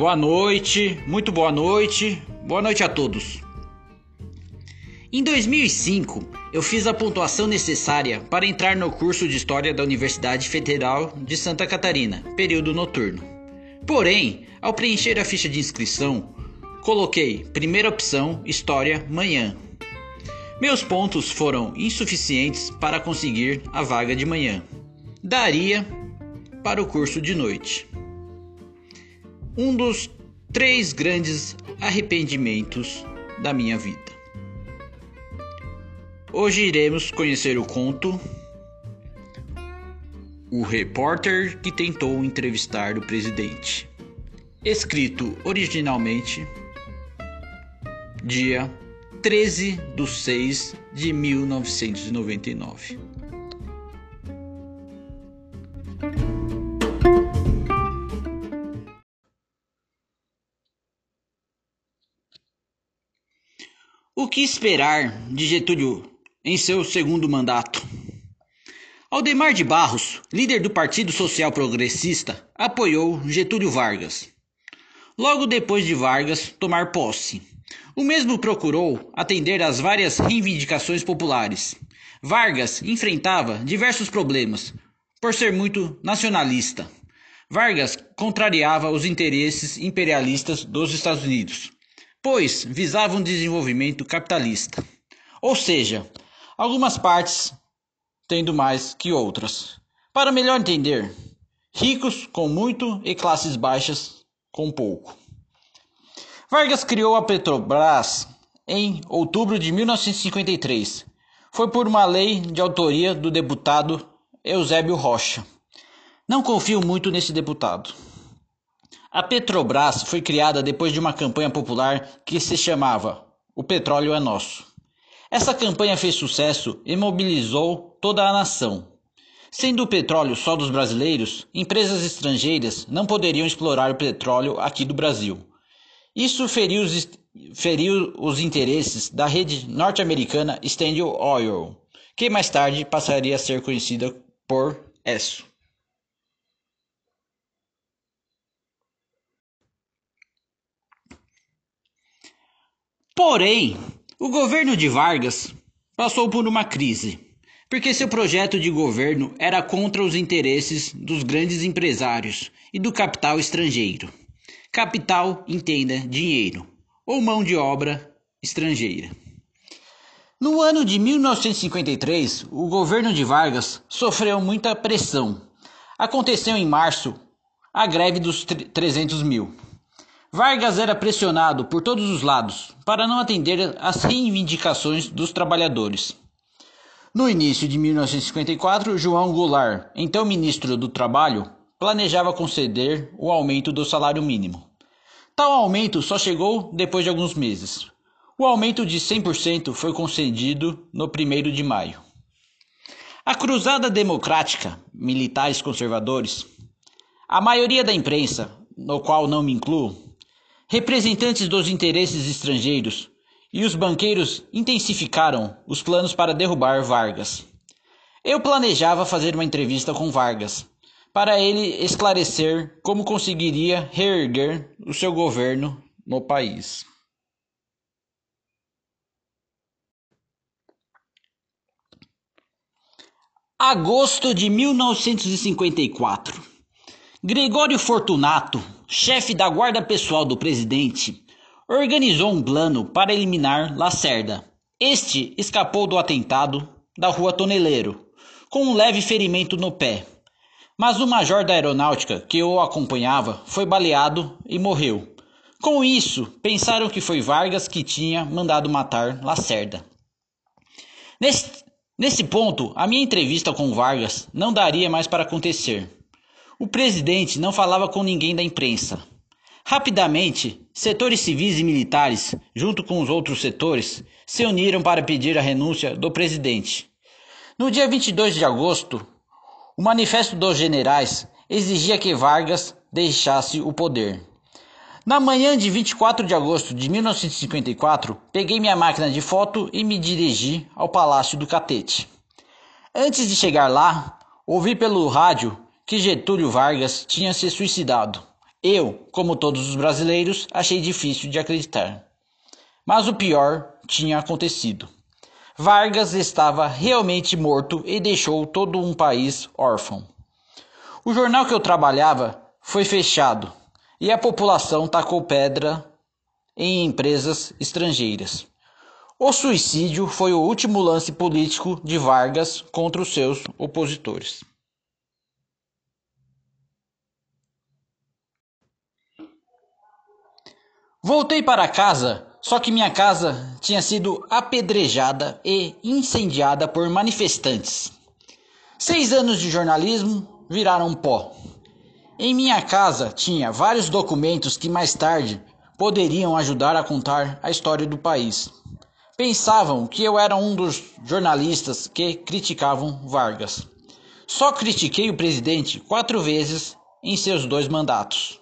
Boa noite, muito boa noite, boa noite a todos. Em 2005, eu fiz a pontuação necessária para entrar no curso de História da Universidade Federal de Santa Catarina, período noturno. Porém, ao preencher a ficha de inscrição, coloquei primeira opção História manhã. Meus pontos foram insuficientes para conseguir a vaga de manhã. Daria para o curso de noite. Um dos três grandes arrependimentos da minha vida. Hoje iremos conhecer o conto O repórter que tentou entrevistar o presidente. Escrito originalmente dia 13 de 6 de 1999. O que esperar de Getúlio em seu segundo mandato. Aldemar de Barros, líder do Partido Social Progressista, apoiou Getúlio Vargas. Logo depois de Vargas tomar posse, o mesmo procurou atender às várias reivindicações populares. Vargas enfrentava diversos problemas por ser muito nacionalista. Vargas contrariava os interesses imperialistas dos Estados Unidos, pois visava um desenvolvimento capitalista. Ou seja, algumas partes tendo mais que outras. Para melhor entender, ricos com muito e classes baixas com pouco. Vargas criou a Petrobras em outubro de 1953. Foi por uma lei de autoria do deputado Eusébio Rocha. Não confio muito nesse deputado. A Petrobras foi criada depois de uma campanha popular que se chamava O Petróleo é Nosso. Essa campanha fez sucesso e mobilizou toda a nação. Sendo o petróleo só dos brasileiros, empresas estrangeiras não poderiam explorar o petróleo aqui do Brasil. Isso feriu os, feriu os interesses da rede norte-americana Standard Oil, que mais tarde passaria a ser conhecida por ESSO. Porém, o governo de Vargas passou por uma crise, porque seu projeto de governo era contra os interesses dos grandes empresários e do capital estrangeiro. Capital, entenda, dinheiro, ou mão de obra estrangeira. No ano de 1953, o governo de Vargas sofreu muita pressão. Aconteceu em março a greve dos 300 mil. Vargas era pressionado por todos os lados para não atender às reivindicações dos trabalhadores. No início de 1954, João Goulart, então ministro do Trabalho, planejava conceder o aumento do salário mínimo. Tal aumento só chegou depois de alguns meses. O aumento de 100% foi concedido no 1 de maio. A Cruzada Democrática, militares conservadores, a maioria da imprensa, no qual não me incluo, Representantes dos interesses estrangeiros e os banqueiros intensificaram os planos para derrubar Vargas. Eu planejava fazer uma entrevista com Vargas, para ele esclarecer como conseguiria reerguer o seu governo no país. Agosto de 1954. Gregório Fortunato, chefe da guarda pessoal do presidente, organizou um plano para eliminar Lacerda. Este escapou do atentado da rua Toneleiro, com um leve ferimento no pé. Mas o major da aeronáutica que o acompanhava foi baleado e morreu. Com isso, pensaram que foi Vargas que tinha mandado matar Lacerda. Nesse, nesse ponto, a minha entrevista com Vargas não daria mais para acontecer. O presidente não falava com ninguém da imprensa. Rapidamente, setores civis e militares, junto com os outros setores, se uniram para pedir a renúncia do presidente. No dia 22 de agosto, o Manifesto dos Generais exigia que Vargas deixasse o poder. Na manhã de 24 de agosto de 1954, peguei minha máquina de foto e me dirigi ao Palácio do Catete. Antes de chegar lá, ouvi pelo rádio que Getúlio Vargas tinha se suicidado Eu, como todos os brasileiros, achei difícil de acreditar. Mas o pior tinha acontecido. Vargas estava realmente morto e deixou todo um país órfão. O jornal que eu trabalhava foi fechado e a população tacou pedra em empresas estrangeiras. O suicídio foi o último lance político de Vargas contra os seus opositores. Voltei para casa, só que minha casa tinha sido apedrejada e incendiada por manifestantes. Seis anos de jornalismo viraram pó. Em minha casa tinha vários documentos que mais tarde poderiam ajudar a contar a história do país. Pensavam que eu era um dos jornalistas que criticavam Vargas. Só critiquei o presidente quatro vezes em seus dois mandatos.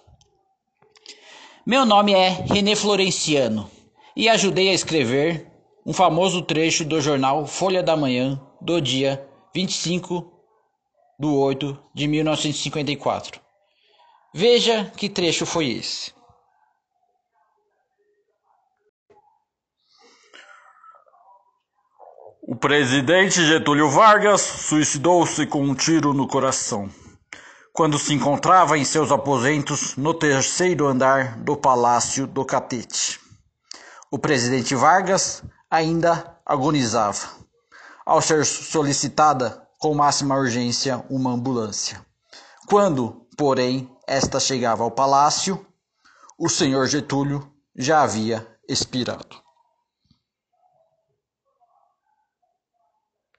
Meu nome é René Florenciano e ajudei a escrever um famoso trecho do jornal Folha da Manhã do dia 25 de 8 de 1954. Veja que trecho foi esse. O presidente Getúlio Vargas suicidou-se com um tiro no coração, quando se encontrava em seus aposentos no terceiro andar do Palácio do Catete. O presidente Vargas ainda agonizava, ao ser solicitada com máxima urgência uma ambulância. Quando, porém, esta chegava ao palácio, o senhor Getúlio já havia expirado.